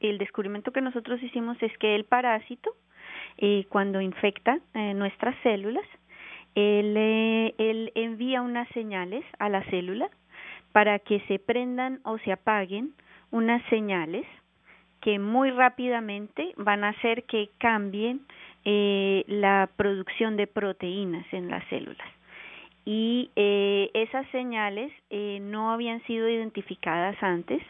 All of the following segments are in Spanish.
el descubrimiento que nosotros hicimos es que el parásito, eh, cuando infecta eh, nuestras células, él, él envía unas señales a la célula para que se prendan o se apaguen unas señales que muy rápidamente van a hacer que cambien eh, la producción de proteínas en las células. Y eh, esas señales eh, no habían sido identificadas antes,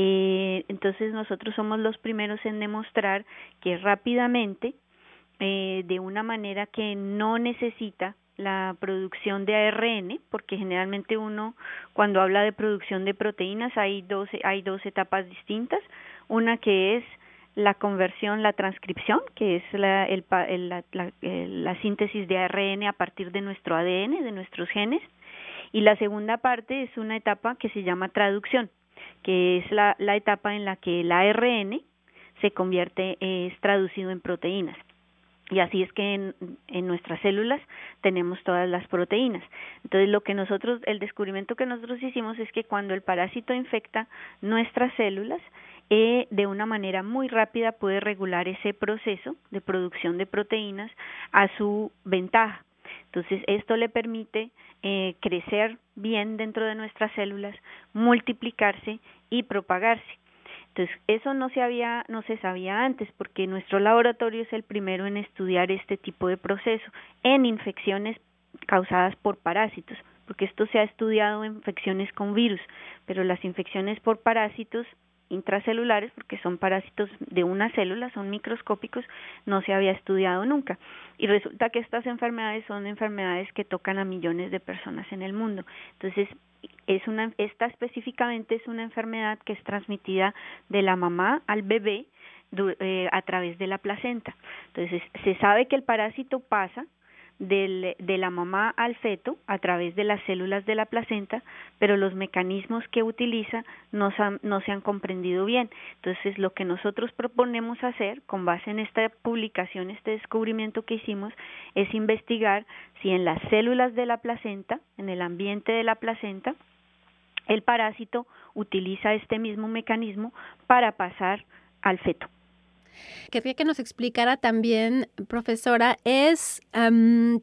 eh, entonces nosotros somos los primeros en demostrar que rápidamente, eh, de una manera que no necesita la producción de ARN, porque generalmente uno cuando habla de producción de proteínas hay dos, hay dos etapas distintas, una que es la conversión, la transcripción, que es la, el, la, la, la, síntesis de ARN a partir de nuestro ADN, de nuestros genes, y la segunda parte es una etapa que se llama traducción, que es la, la etapa en la que el ARN se convierte, es traducido en proteínas. Y así es que en, nuestras células tenemos todas las proteínas. Entonces, lo que nosotros, el descubrimiento que nosotros hicimos es que cuando el parásito infecta nuestras células, eh, de una manera muy rápida puede regular ese proceso de producción de proteínas a su ventaja. Entonces, esto le permite eh, crecer bien dentro de nuestras células, multiplicarse y propagarse. Entonces, eso no se había no se sabía antes porque nuestro laboratorio es el primero en estudiar este tipo de proceso en infecciones causadas por parásitos, porque esto se ha estudiado en infecciones con virus, pero las infecciones por parásitos intracelulares, porque son parásitos de una célula, son microscópicos, no se había estudiado nunca. Y resulta que estas enfermedades son enfermedades que tocan a millones de personas en el mundo. Entonces, es una, esta específicamente es una enfermedad que es transmitida de la mamá al bebé eh, a través de la placenta. Entonces, se sabe que el parásito pasa del, de la mamá al feto a través de las células de la placenta, pero los mecanismos que utiliza no, no se han comprendido bien. Entonces, lo que nosotros proponemos hacer, con base en esta publicación, este descubrimiento que hicimos, es investigar si en las células de la placenta, en el ambiente de la placenta, el parásito utiliza este mismo mecanismo para pasar al feto. Quería que nos explicara también, profesora, es um,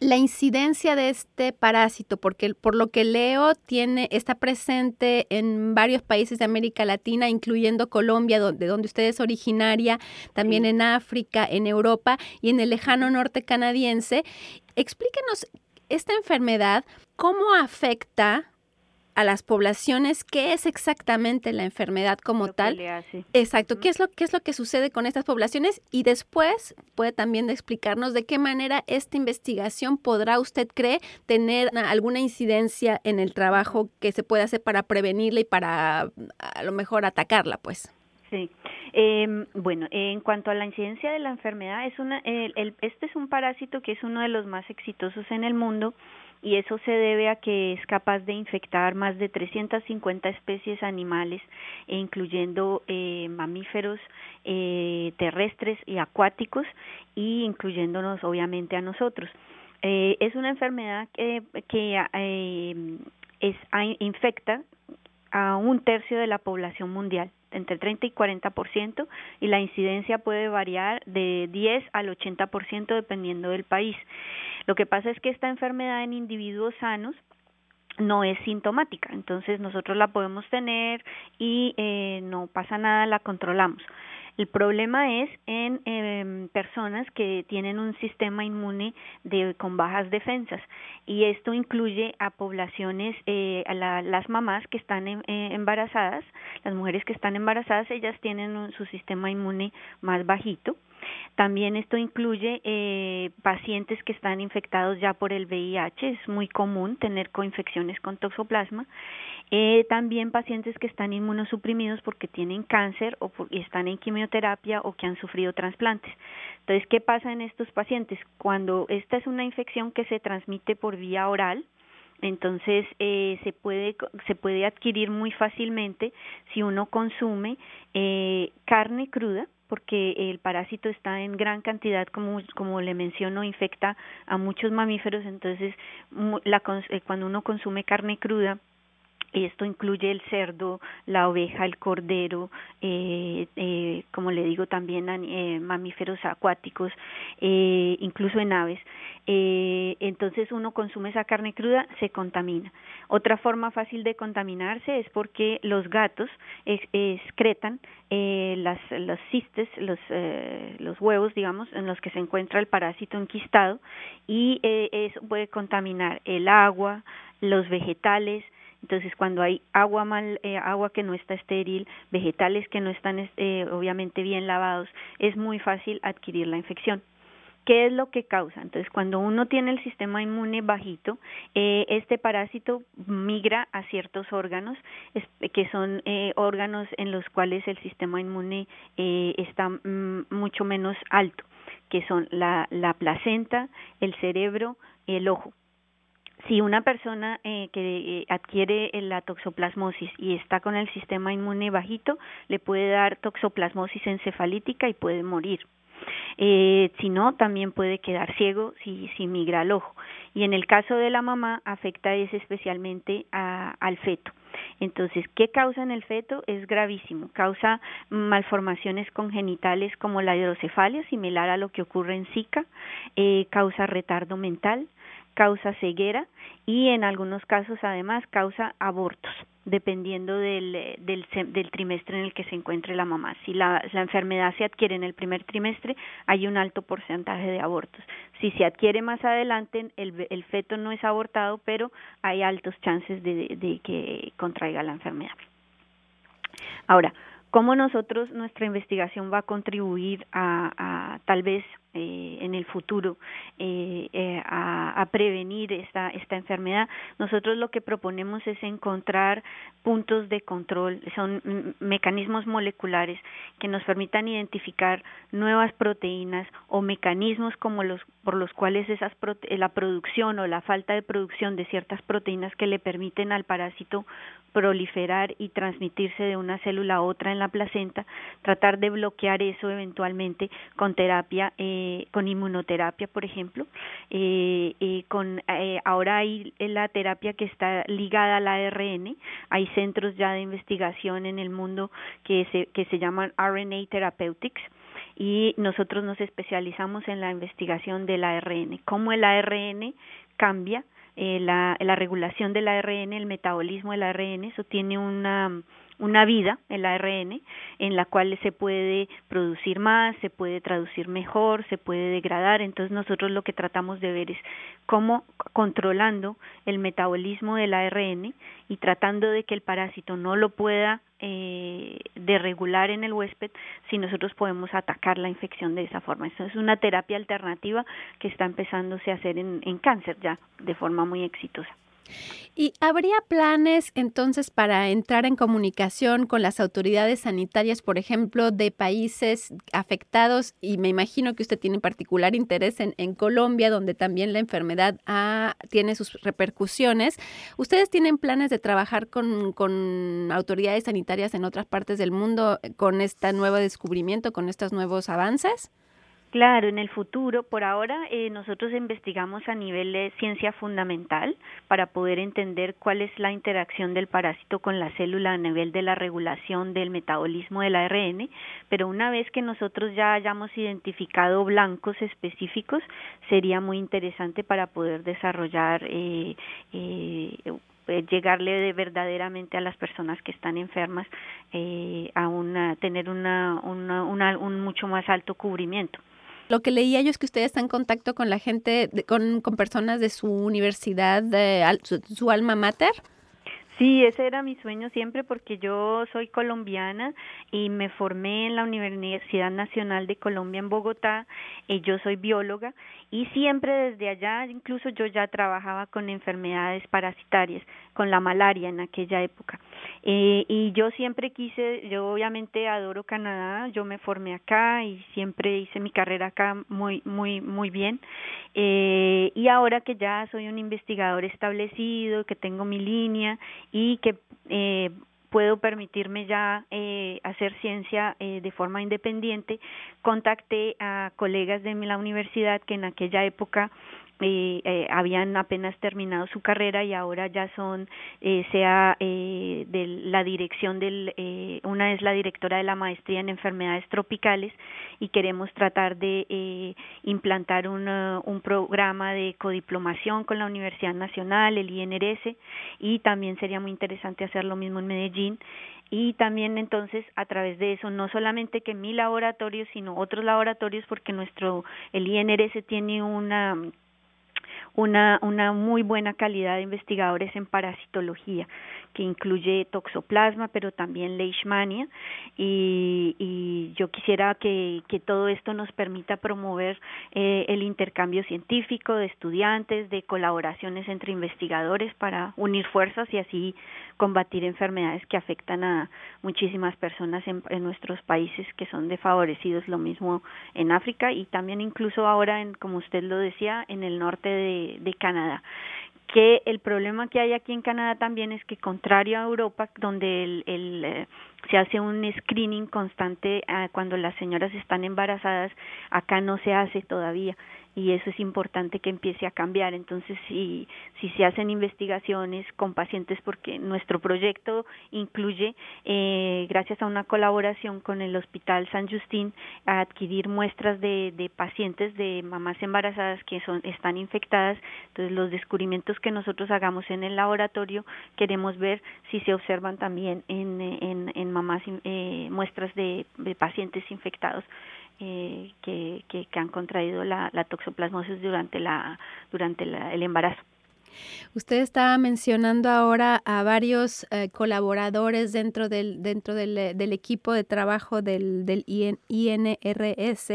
la incidencia de este parásito, porque por lo que leo tiene está presente en varios países de América Latina, incluyendo Colombia, de donde usted es originaria, también en África, en Europa y en el lejano norte canadiense. Explíquenos esta enfermedad, cómo afecta a las poblaciones qué es exactamente la enfermedad como lo tal. Exacto, qué es lo qué es lo que sucede con estas poblaciones y después puede también explicarnos de qué manera esta investigación podrá usted cree tener una- alguna incidencia en el trabajo que se puede hacer para prevenirla y para a lo mejor atacarla, pues. Sí. Eh, bueno, en cuanto a la incidencia de la enfermedad, es una, el, el- este es un parásito que es uno de los más exitosos en el mundo y eso se debe a que es capaz de infectar más de 350 especies animales, e incluyendo eh, mamíferos eh, terrestres y acuáticos, y incluyéndonos obviamente a nosotros. Eh, es una enfermedad que, que eh, es, infecta a un tercio de la población mundial, entre 30 y 40%, y la incidencia puede variar de 10 al 80% dependiendo del país. Lo que pasa es que esta enfermedad en individuos sanos no es sintomática, entonces nosotros la podemos tener y eh, no pasa nada, la controlamos. El problema es en eh, personas que tienen un sistema inmune de, con bajas defensas y esto incluye a poblaciones, eh, a la, las mamás que están en, eh, embarazadas, las mujeres que están embarazadas, ellas tienen un, su sistema inmune más bajito. También esto incluye eh, pacientes que están infectados ya por el VIH, es muy común tener coinfecciones con toxoplasma. Eh, también pacientes que están inmunosuprimidos porque tienen cáncer o por, y están en quimioterapia o que han sufrido trasplantes. Entonces, ¿qué pasa en estos pacientes? Cuando esta es una infección que se transmite por vía oral, entonces eh, se puede se puede adquirir muy fácilmente si uno consume eh, carne cruda porque el parásito está en gran cantidad como como le menciono infecta a muchos mamíferos entonces la, eh, cuando uno consume carne cruda esto incluye el cerdo, la oveja, el cordero, eh, eh, como le digo también eh, mamíferos acuáticos, incluso en aves. Entonces uno consume esa carne cruda, se contamina. Otra forma fácil de contaminarse es porque los gatos excretan las, los cistes, los, los huevos, digamos, en los que se encuentra el parásito enquistado y eso puede contaminar el agua, los vegetales, entonces, cuando hay agua mal, eh, agua que no está estéril, vegetales que no están eh, obviamente bien lavados, es muy fácil adquirir la infección. ¿Qué es lo que causa? Entonces, cuando uno tiene el sistema inmune bajito, eh, este parásito migra a ciertos órganos, que son eh, órganos en los cuales el sistema inmune eh, está mm, mucho menos alto, que son la, la placenta, el cerebro, el ojo si una persona eh, que eh, adquiere la toxoplasmosis y está con el sistema inmune bajito, le puede dar toxoplasmosis encefalítica y puede morir. Eh, si no, también puede quedar ciego si, si migra al ojo. Y en el caso de la mamá, afecta es especialmente a, al feto. Entonces, ¿qué causa en el feto? Es gravísimo. Causa malformaciones congenitales como la hidrocefalia, similar a lo que ocurre en Zika. Eh, causa retardo mental, causa ceguera y en algunos casos además causa abortos dependiendo del, del, del, trimestre en el que se encuentre la mamá. Si la, la, enfermedad se adquiere en el primer trimestre, hay un alto porcentaje de abortos. Si se adquiere más adelante, el, el feto no es abortado, pero hay altos chances de, de que contraiga la enfermedad. Ahora, ¿cómo nosotros, nuestra investigación va a contribuir a tal vez eh, en el futuro eh, eh, a, a, prevenir esta, esta enfermedad. Nosotros lo que proponemos es encontrar puntos de control, son mecanismos moleculares que nos permitan identificar nuevas proteínas o mecanismos como los por los cuales esas la producción o la falta de producción de ciertas proteínas que le permiten al parásito proliferar y transmitirse de una célula a otra en la placenta, tratar de bloquear eso eventualmente con terapia eh, eh, con inmunoterapia, por ejemplo, eh, eh, con eh, ahora hay la terapia que está ligada al ARN, hay centros ya de investigación en el mundo que se que se llaman RNA Therapeutics y nosotros nos especializamos en la investigación del ARN, cómo el ARN cambia eh, la, la regulación del ARN, el metabolismo del ARN, eso tiene una una vida, el ARN, en la cual se puede producir más, se puede traducir mejor, se puede degradar. Entonces nosotros lo que tratamos de ver es cómo controlando el metabolismo del ARN y tratando de que el parásito no lo pueda eh, regular en el huésped, si nosotros podemos atacar la infección de esa forma. Eso es una terapia alternativa que está empezándose a hacer en, en cáncer ya de forma muy exitosa. ¿Y habría planes entonces para entrar en comunicación con las autoridades sanitarias, por ejemplo, de países afectados? Y me imagino que usted tiene particular interés en, Colombia, donde también la enfermedad ha, tiene sus repercusiones. ¿Ustedes tienen planes de trabajar con, con autoridades sanitarias en otras partes del mundo con este nuevo descubrimiento, con estos nuevos avances? Claro, en el futuro, por ahora, eh, nosotros investigamos a nivel de ciencia fundamental para poder entender cuál es la interacción del parásito con la célula a nivel de la regulación del metabolismo del ARN, pero una vez que nosotros ya hayamos identificado blancos específicos, sería muy interesante para poder desarrollar eh, eh, llegarle de verdaderamente a las personas que están enfermas eh, a una, tener una, una, un mucho más alto cubrimiento. Lo que leía yo es que usted está en contacto con la gente, de, con, con personas de su universidad, de, su, su alma mater. Sí, ese era mi sueño siempre porque yo soy colombiana y me formé en la Universidad Nacional de Colombia en Bogotá y yo soy bióloga y siempre desde allá, incluso yo ya trabajaba con enfermedades parasitarias, con la malaria en aquella época. Eh, y yo siempre quise, yo obviamente adoro Canadá, yo me formé acá y siempre hice mi carrera acá muy, muy, muy bien. Eh, y ahora que ya soy un investigador establecido, que tengo mi línea y que eh, puedo permitirme ya eh, hacer ciencia eh, de forma independiente, contacté a colegas de la universidad que en aquella época eh, habían apenas terminado su carrera y ahora ya son eh, sea eh, de la dirección del eh, una es la directora de la maestría en enfermedades tropicales y queremos tratar de eh, implantar un, un programa de codiplomación con la Universidad Nacional el INRS y también sería muy interesante hacer lo mismo en Medellín. Y también entonces a través de eso no solamente que mi laboratorio sino otros laboratorios porque nuestro el INRS tiene una una, una muy buena calidad de investigadores en parasitología, que incluye toxoplasma, pero también leishmania, y, y yo quisiera que, que todo esto nos permita promover eh, el intercambio científico de estudiantes, de colaboraciones entre investigadores para unir fuerzas y así combatir enfermedades que afectan a muchísimas personas en, en nuestros países que son desfavorecidos, lo mismo en África y también incluso ahora, en, como usted lo decía, en el norte de, de Canadá que el problema que hay aquí en Canadá también es que contrario a Europa donde el, el eh, se hace un screening constante eh, cuando las señoras están embarazadas acá no se hace todavía y eso es importante que empiece a cambiar. Entonces, si, si se hacen investigaciones con pacientes, porque nuestro proyecto incluye, eh, gracias a una colaboración con el Hospital San Justín, adquirir muestras de, de pacientes de mamás embarazadas que son, están infectadas. Entonces, los descubrimientos que nosotros hagamos en el laboratorio, queremos ver si se observan también en, en, en mamás, eh, muestras de, de pacientes infectados eh, que, que, han contraído la, la toxoplasmosis durante, la, durante el embarazo. Usted estaba mencionando ahora a varios eh, colaboradores dentro del dentro del, eh, del, equipo de trabajo del, del INRS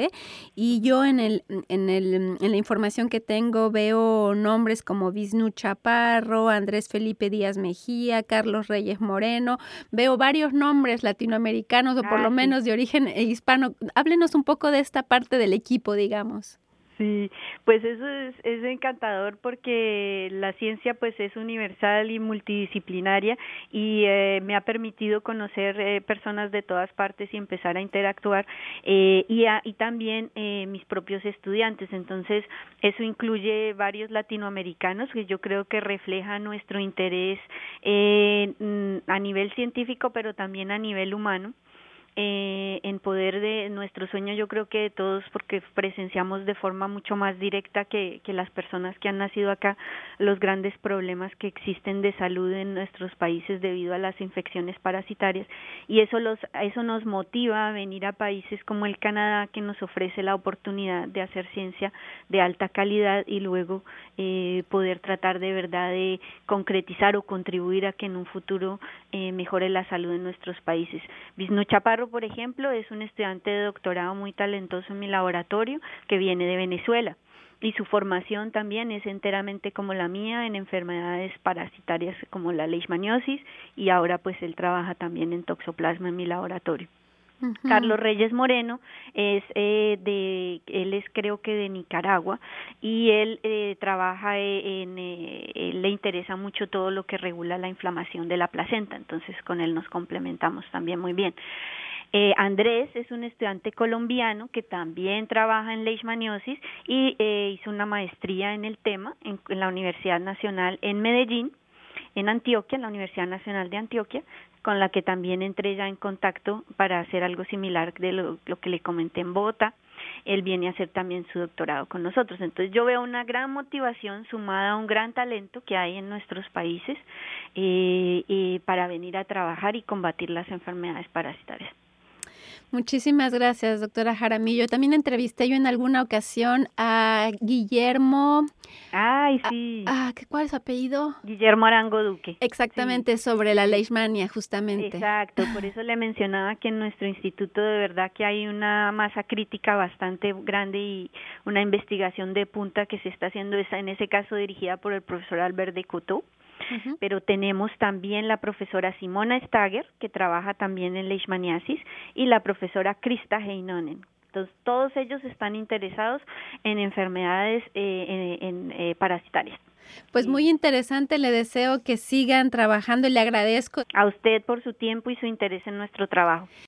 y yo en el, en el en la información que tengo veo nombres como Visnu Chaparro, Andrés Felipe Díaz Mejía, Carlos Reyes Moreno, veo varios nombres latinoamericanos o por ah, lo menos de origen hispano. Háblenos un poco de esta parte del equipo, digamos. Sí, pues eso es, es encantador porque la ciencia pues es universal y multidisciplinaria y eh, me ha permitido conocer eh, personas de todas partes y empezar a interactuar eh, y, a, y también eh, mis propios estudiantes. Entonces eso incluye varios latinoamericanos que yo creo que refleja nuestro interés eh, a nivel científico pero también a nivel humano eh, en poder de nuestro sueño yo creo que todos porque presenciamos de forma mucho más directa que, que las personas que han nacido acá los grandes problemas que existen de salud en nuestros países debido a las infecciones parasitarias y eso los eso nos motiva a venir a países como el Canadá que nos ofrece la oportunidad de hacer ciencia de alta calidad y luego eh, poder tratar de verdad de concretizar o contribuir a que en un futuro eh, mejore la salud en nuestros países. Bisno Chaparro por ejemplo, es un estudiante de doctorado muy talentoso en mi laboratorio que viene de Venezuela y su formación también es enteramente como la mía en enfermedades parasitarias como la leishmaniosis y ahora pues él trabaja también en toxoplasma en mi laboratorio. Uh -huh. Carlos Reyes Moreno es eh, de él es creo que de Nicaragua y él eh, trabaja en eh, él le interesa mucho todo lo que regula la inflamación de la placenta entonces con él nos complementamos también muy bien eh, Andrés es un estudiante colombiano que también trabaja en leishmaniosis y eh, hizo una maestría en el tema en, la Universidad Nacional en Medellín, en Antioquia, en la Universidad Nacional de Antioquia, con la que también entré ya en contacto para hacer algo similar de lo, lo que le comenté en Bogotá él viene a hacer también su doctorado con nosotros. Entonces yo veo una gran motivación sumada a un gran talento que hay en nuestros países eh, eh, para venir a trabajar y combatir las enfermedades parasitarias. Muchísimas gracias, doctora Jaramillo. También entrevisté yo en alguna ocasión a Guillermo. Ay, sí. A, a, ¿Cuál es su apellido? Guillermo Arango Duque. Exactamente, sí. sobre la leishmania, justamente. Exacto, por eso le mencionaba que en nuestro instituto de verdad que hay una masa crítica bastante grande y una investigación de punta que se está haciendo, en ese caso dirigida por el profesor Albert de Coteau Uh -huh. pero tenemos también la profesora Simona Stager, que trabaja también en leishmaniasis, y la profesora Krista Heinonen. Entonces, todos ellos están interesados en enfermedades eh, en, en eh, parasitarias. Pues muy interesante, le deseo que sigan trabajando y le agradezco. A usted por su tiempo y su interés en nuestro trabajo.